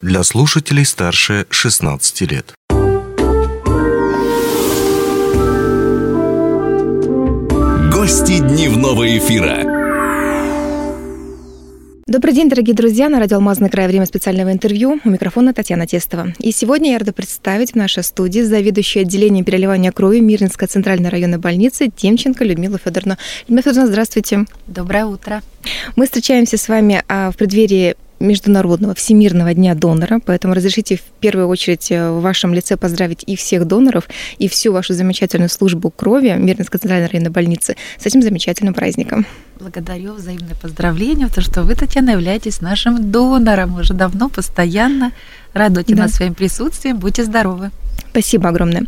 для слушателей старше 16 лет. Гости дневного эфира. Добрый день, дорогие друзья. На радио «Алмазный край» время специального интервью. У микрофона Татьяна Тестова. И сегодня я рада представить в нашей студии заведующую отделением переливания крови Мирнинской центральной районной больницы Демченко Людмилу Федоровну. Людмила Федоровна, здравствуйте. Доброе утро. Мы встречаемся с вами а, в преддверии Международного Всемирного дня донора, поэтому разрешите в первую очередь э, в вашем лице поздравить и всех доноров, и всю вашу замечательную службу крови Мирнинской центральной районной больницы с этим замечательным праздником. Благодарю, взаимное поздравление, то, что вы, Татьяна, являетесь нашим донором уже давно, постоянно. Радуйте да. нас своим присутствием, будьте здоровы. Спасибо огромное.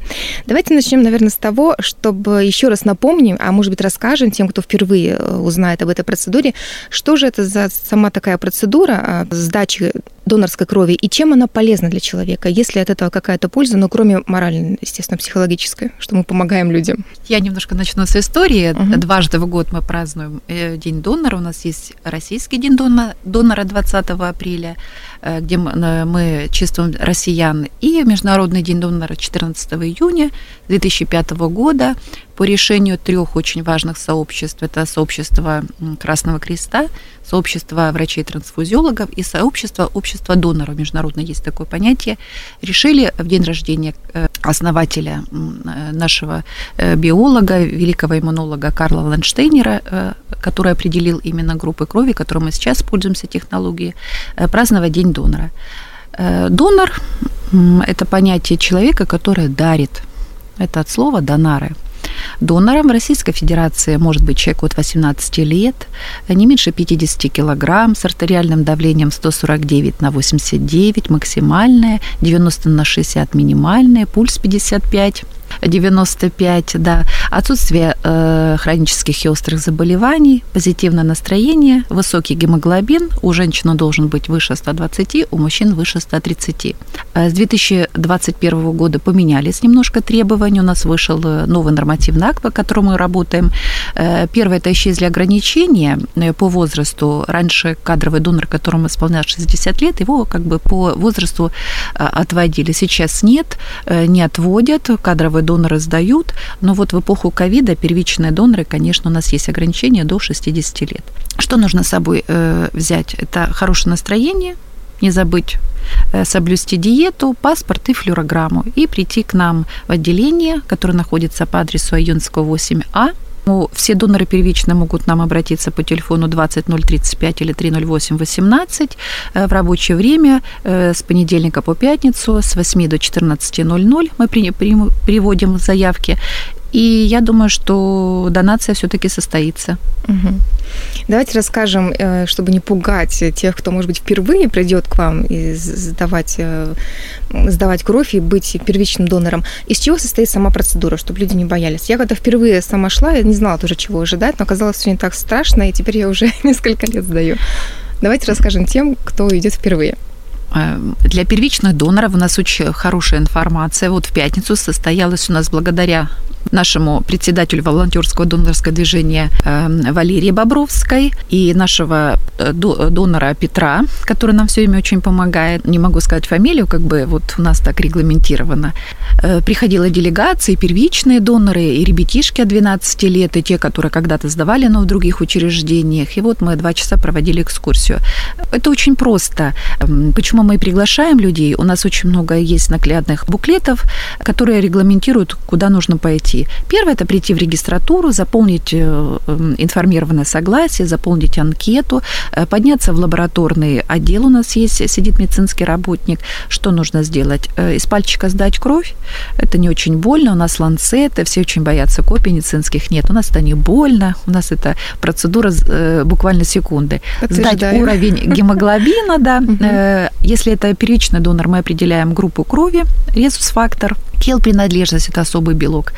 Давайте начнем, наверное, с того, чтобы еще раз напомним, а может быть расскажем тем, кто впервые э, узнает об этой процедуре, что же это за сама такая процедура а, сдачи донорской крови и чем она полезна для человека, есть ли от этого какая-то польза, ну, кроме моральной, естественно, психологической, что мы помогаем людям. Я немножко начну с истории. Угу. Дважды в год мы празднуем э, День донора. У нас есть Российский день донора 20 апреля, где мы чествуем россиян, и Международный день донора 14 июня 2005 года по решению трех очень важных сообществ. Это сообщество Красного Креста, сообщество врачей-трансфузиологов и сообщество общества доноров. Международно есть такое понятие. Решили в день рождения э, основателя э, нашего э, биолога, великого иммунолога Карла Ланштейнера, который определил именно группы крови, которой мы сейчас пользуемся технологией, праздновать День донора. Донор – это понятие человека, который дарит. Это от слова «донары». Донором в Российской Федерации может быть человек от 18 лет, не меньше 50 килограмм, с артериальным давлением 149 на 89 максимальное, 90 на 60 минимальное, пульс 55 95, да, отсутствие э, хронических и острых заболеваний, позитивное настроение, высокий гемоглобин, у женщины должен быть выше 120, у мужчин выше 130. Э, с 2021 года поменялись немножко требования, у нас вышел э, новый нормативный акт, по которому мы работаем. Э, первое, это исчезли ограничения по возрасту. Раньше кадровый донор, которому исполнял 60 лет, его как бы по возрасту отводили. Сейчас нет, не отводят, кадровые доноры сдают, но вот в эпоху ковида первичные доноры, конечно, у нас есть ограничения до 60 лет. Что нужно с собой э, взять? Это хорошее настроение, не забыть э, соблюсти диету, паспорт и флюорограмму, и прийти к нам в отделение, которое находится по адресу Айонского 8А, все доноры первичные могут нам обратиться по телефону 20035 или 30818 э, в рабочее время э, с понедельника по пятницу с 8 до 14.00 мы приводим заявки. И я думаю, что донация все-таки состоится. Угу. Давайте расскажем, э, чтобы не пугать тех, кто, может быть, впервые придет к вам и сдавать, э, сдавать кровь и быть первичным донором. Из чего состоит сама процедура, чтобы люди не боялись? Я когда впервые сама шла, я не знала тоже, чего ожидать, но оказалось все не так страшно, и теперь я уже несколько лет сдаю. Давайте расскажем тем, кто идет впервые. Э, для первичных доноров у нас очень хорошая информация. Вот в пятницу состоялась у нас благодаря нашему председателю волонтерского донорского движения э, Валерии Бобровской и нашего э, донора Петра, который нам все время очень помогает. Не могу сказать фамилию, как бы вот у нас так регламентировано. Приходила делегация, первичные доноры, и ребятишки от 12 лет, и те, которые когда-то сдавали, но в других учреждениях. И вот мы два часа проводили экскурсию. Это очень просто. Почему Поэтому мы приглашаем людей. У нас очень много есть наглядных буклетов, которые регламентируют, куда нужно пойти. Первое – это прийти в регистратуру, заполнить э, информированное согласие, заполнить анкету, э, подняться в лабораторный отдел. У нас есть, сидит медицинский работник. Что нужно сделать? Э, из пальчика сдать кровь. Это не очень больно. У нас ланцеты, все очень боятся копий медицинских. Нет, у нас это не больно. У нас это процедура буквально секунды. Сдать уровень гемоглобина, да, если это первичный донор, мы определяем группу крови, резус-фактор, кел-принадлежность – это особый белок.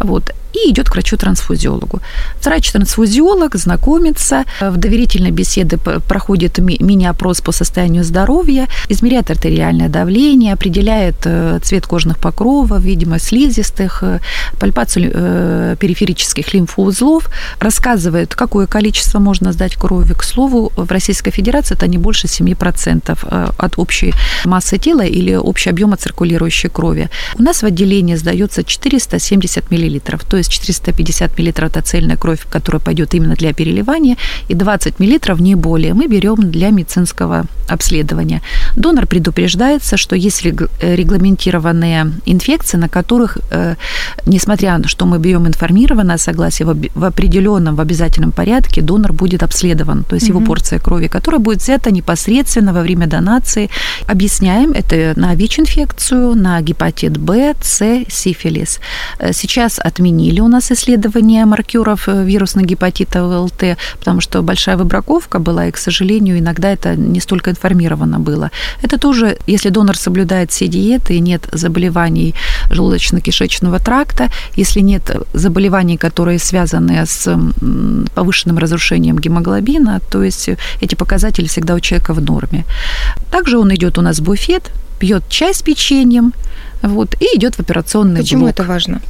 Вот. И идет к врачу-трансфузиологу. Врач-трансфузиолог знакомится, в доверительной беседе проходит мини-опрос по состоянию здоровья, измеряет артериальное давление, определяет э, цвет кожных покровов, видимость слизистых, э, пальпацию э, периферических лимфоузлов, рассказывает, какое количество можно сдать крови. К слову, в Российской Федерации это не больше 7% от общей массы тела или общего объема циркулирующей крови. У нас в отделении сдается 470 мл, то есть 450 мл это цельная кровь, которая пойдет именно для переливания, и 20 мл не более мы берем для медицинского обследования. Донор предупреждается, что есть регламентированные инфекции, на которых, э, несмотря на что мы берем информированное согласие, в определенном, в обязательном порядке донор будет обследован, то есть mm-hmm. его порция крови, которая будет взята непосредственно во время донации. Объясняем, это на ВИЧ-инфекцию, на гепатит Б, С, сифилис. Э, сейчас отменили у нас исследование маркеров э, вирусного гепатита ВЛТ, потому что большая выбраковка была, и, к сожалению, иногда это не столько информировано было. Это тоже, если донор соблюдает все диеты и нет заболеваний желудочно-кишечного тракта, если нет заболеваний, которые связаны с повышенным разрушением гемоглобина, то есть эти показатели всегда у человека в норме. Также он идет у нас в буфет, пьет чай с печеньем, вот, и идет в операционный Почему блок. это важно?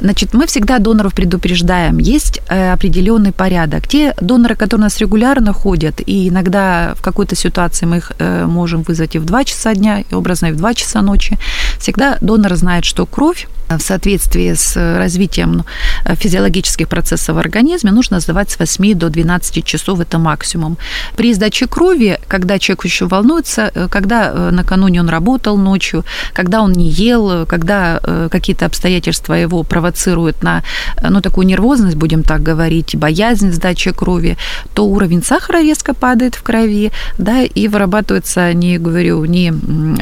Значит, мы всегда доноров предупреждаем. Есть э, определенный порядок. Те доноры, которые у нас регулярно ходят, и иногда в какой-то ситуации мы их э, можем вызвать и в 2 часа дня, и образно и в 2 часа ночи, всегда донор знает, что кровь в соответствии с развитием физиологических процессов в организме нужно сдавать с 8 до 12 часов, это максимум. При сдаче крови, когда человек еще волнуется, э, когда накануне он работал ночью, когда он не ел, когда какие-то обстоятельства его провоцирует на ну, такую нервозность, будем так говорить, боязнь сдачи крови, то уровень сахара резко падает в крови, да, и вырабатывается, не говорю, не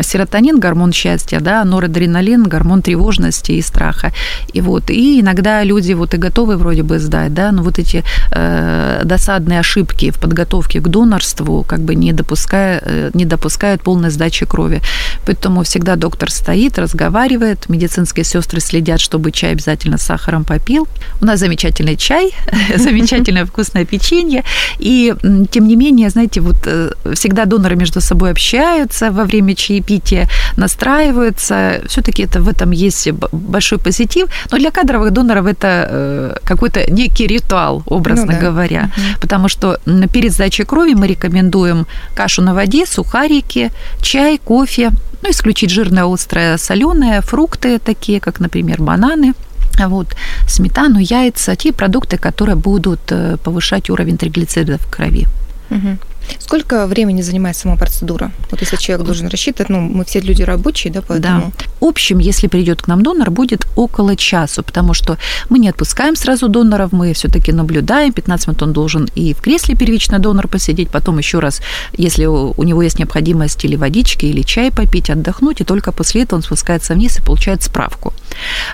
серотонин, гормон счастья, да, а норадреналин, гормон тревожности и страха. И вот, и иногда люди вот и готовы вроде бы сдать, да, но вот эти э, досадные ошибки в подготовке к донорству как бы не, допуская, э, не допускают полной сдачи крови. Поэтому всегда доктор стоит, разговаривает, медицинские сестры следят, чтобы чай обязательно с сахаром попил. У нас замечательный чай, замечательное вкусное печенье. И, тем не менее, знаете, вот э, всегда доноры между собой общаются во время чаепития, настраиваются. Все-таки это в этом есть большой позитив. Но для кадровых доноров это э, какой-то некий ритуал, образно ну, да. говоря. Угу. Потому что перед сдачей крови мы рекомендуем кашу на воде, сухарики, чай, кофе, ну, исключить жирное, острое, соленое, фрукты такие, как, например, бананы, вот, сметану, яйца, те продукты, которые будут э, повышать уровень триглицеридов в крови. Угу. Сколько времени занимает сама процедура? Вот если человек должен рассчитывать, ну, мы все люди рабочие, да, поэтому... Да. В общем, если придет к нам донор, будет около часу, потому что мы не отпускаем сразу доноров, мы все-таки наблюдаем, 15 минут он должен и в кресле первично донор посидеть, потом еще раз, если у него есть необходимость или водички, или чай попить, отдохнуть, и только после этого он спускается вниз и получает справку.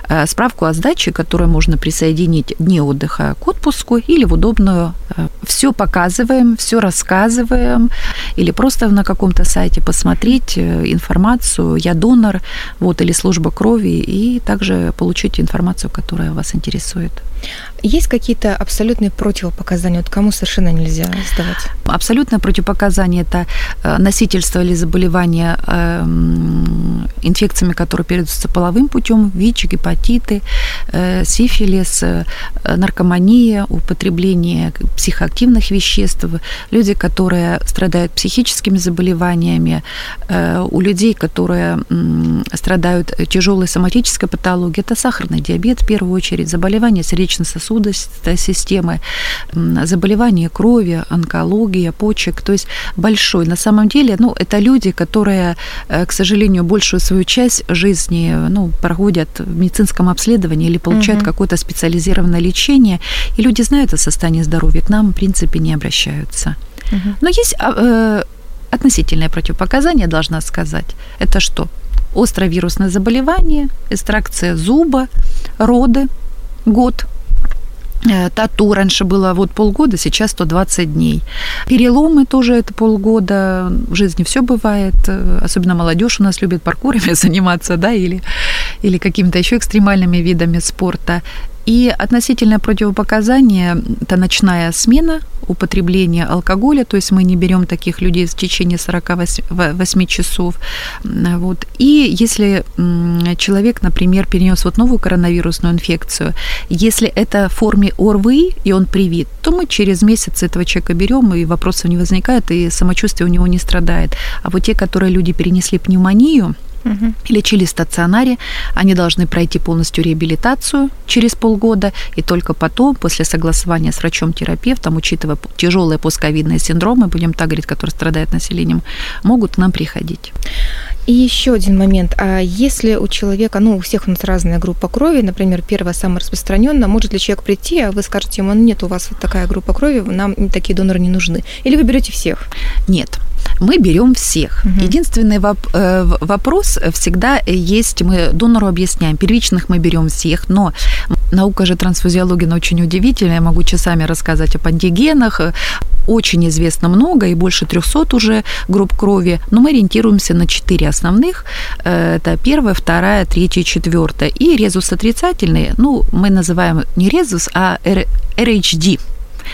Э, справку о сдаче, которую можно присоединить дни отдыха к отпуску или в удобную. Э, все показываем, все рассказываем, или просто на каком-то сайте посмотреть э, информацию «Я донор», вот, или «Служба крови», и также получить информацию, которая вас интересует. Есть какие-то абсолютные противопоказания, вот кому совершенно нельзя сдавать? Абсолютное противопоказание – это носительство или заболевание эм, инфекциями, которые передаются половым путем, ВИЧ, гепатиты, э, сифилис, э, наркомания, употребление психоактивных веществ, люди, которые страдают психическими заболеваниями, э, у людей, которые страдают тяжелой соматической патологией, это сахарный диабет в первую очередь, заболевания сердечно-сосудистой системы, заболевания крови, онкология, почек, то есть большой. На самом деле, ну, это люди, которые, к сожалению, большую свою часть жизни ну, проходят в медицинском обследовании или получают угу. какое-то специализированное лечение, и люди знают о состоянии здоровья, к нам, в принципе, не обращаются. Угу. Но есть а, э, относительное противопоказание, должна сказать. Это что? Острое вирусное заболевание, экстракция зуба, роды, год – Э, тату раньше было вот полгода, сейчас 120 дней. Переломы тоже это полгода. В жизни все бывает. Особенно молодежь у нас любит паркурами заниматься, да, или или какими-то еще экстремальными видами спорта. И относительное противопоказание – это ночная смена, употребление алкоголя, то есть мы не берем таких людей в течение 48 часов. Вот. И если человек, например, перенес вот новую коронавирусную инфекцию, если это в форме ОРВИ, и он привит, то мы через месяц этого человека берем, и вопросов не возникает, и самочувствие у него не страдает. А вот те, которые люди перенесли пневмонию, угу. лечили в стационаре, они должны пройти полностью реабилитацию через полгода, и только потом, после согласования с врачом-терапевтом, учитывая тяжелые постковидные синдромы, будем так говорить, которые страдают населением, могут к нам приходить. И еще один момент. А если у человека, ну, у всех у нас разная группа крови, например, первая самая распространенная, может ли человек прийти, а вы скажете ему, нет, у вас вот такая группа крови, нам такие доноры не нужны? Или вы берете всех? Нет мы берем всех. Угу. Единственный воп- э, вопрос всегда есть, мы донору объясняем, первичных мы берем всех, но наука же трансфузиология очень удивительная, я могу часами рассказать об антигенах, очень известно много, и больше 300 уже групп крови, но мы ориентируемся на 4 основных. Э, это первая, вторая, третья, четвертая. И резус отрицательный, ну, мы называем не резус, а RHD –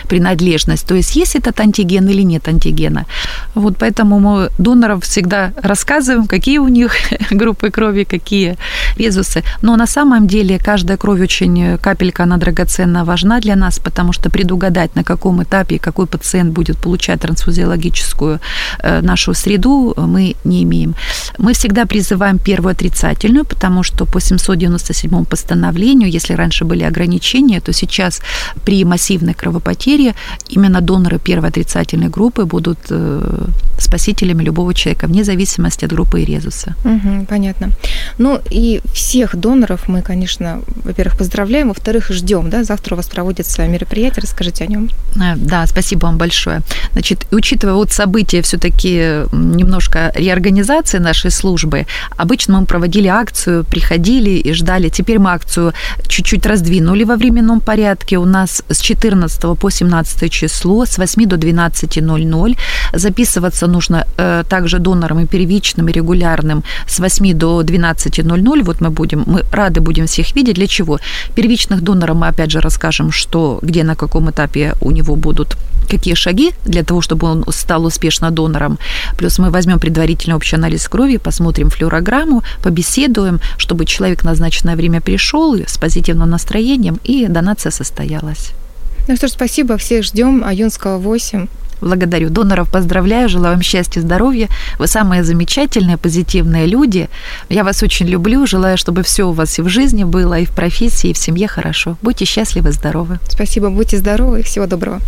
принадлежность, то есть есть этот антиген или нет антигена. Вот поэтому мы доноров всегда рассказываем, какие у них группы крови, какие резусы. Но на самом деле каждая кровь очень, капелька, она драгоценна, важна для нас, потому что предугадать, на каком этапе какой пациент будет получать трансфузиологическую э, нашу среду, мы не имеем. Мы всегда призываем первую отрицательную, потому что по 797 постановлению, если раньше были ограничения, то сейчас при массивной кровопотере потере именно доноры первой отрицательной группы будут э, спасителями любого человека, вне зависимости от группы и резуса. Угу, понятно. Ну и всех доноров мы, конечно, во-первых, поздравляем, во-вторых, ждем. Да? Завтра у вас проводится мероприятие, расскажите о нем. Э, да, спасибо вам большое. Значит, учитывая вот события все-таки немножко реорганизации нашей службы, обычно мы проводили акцию, приходили и ждали. Теперь мы акцию чуть-чуть раздвинули во временном порядке. У нас с 14 по 17 число с 8 до 12.00. Записываться нужно э, также донорам и первичным, и регулярным с 8 до 12.00. Вот мы будем, мы рады будем всех видеть. Для чего? Первичных доноров мы опять же расскажем, что, где, на каком этапе у него будут какие шаги для того, чтобы он стал успешно донором. Плюс мы возьмем предварительный общий анализ крови, посмотрим флюорограмму, побеседуем, чтобы человек в назначенное время пришел с позитивным настроением и донация состоялась. Ну что ж, спасибо, всех ждем. Аюнского 8. Благодарю. Доноров поздравляю, желаю вам счастья, здоровья. Вы самые замечательные, позитивные люди. Я вас очень люблю, желаю, чтобы все у вас и в жизни было, и в профессии, и в семье хорошо. Будьте счастливы, здоровы. Спасибо, будьте здоровы всего доброго.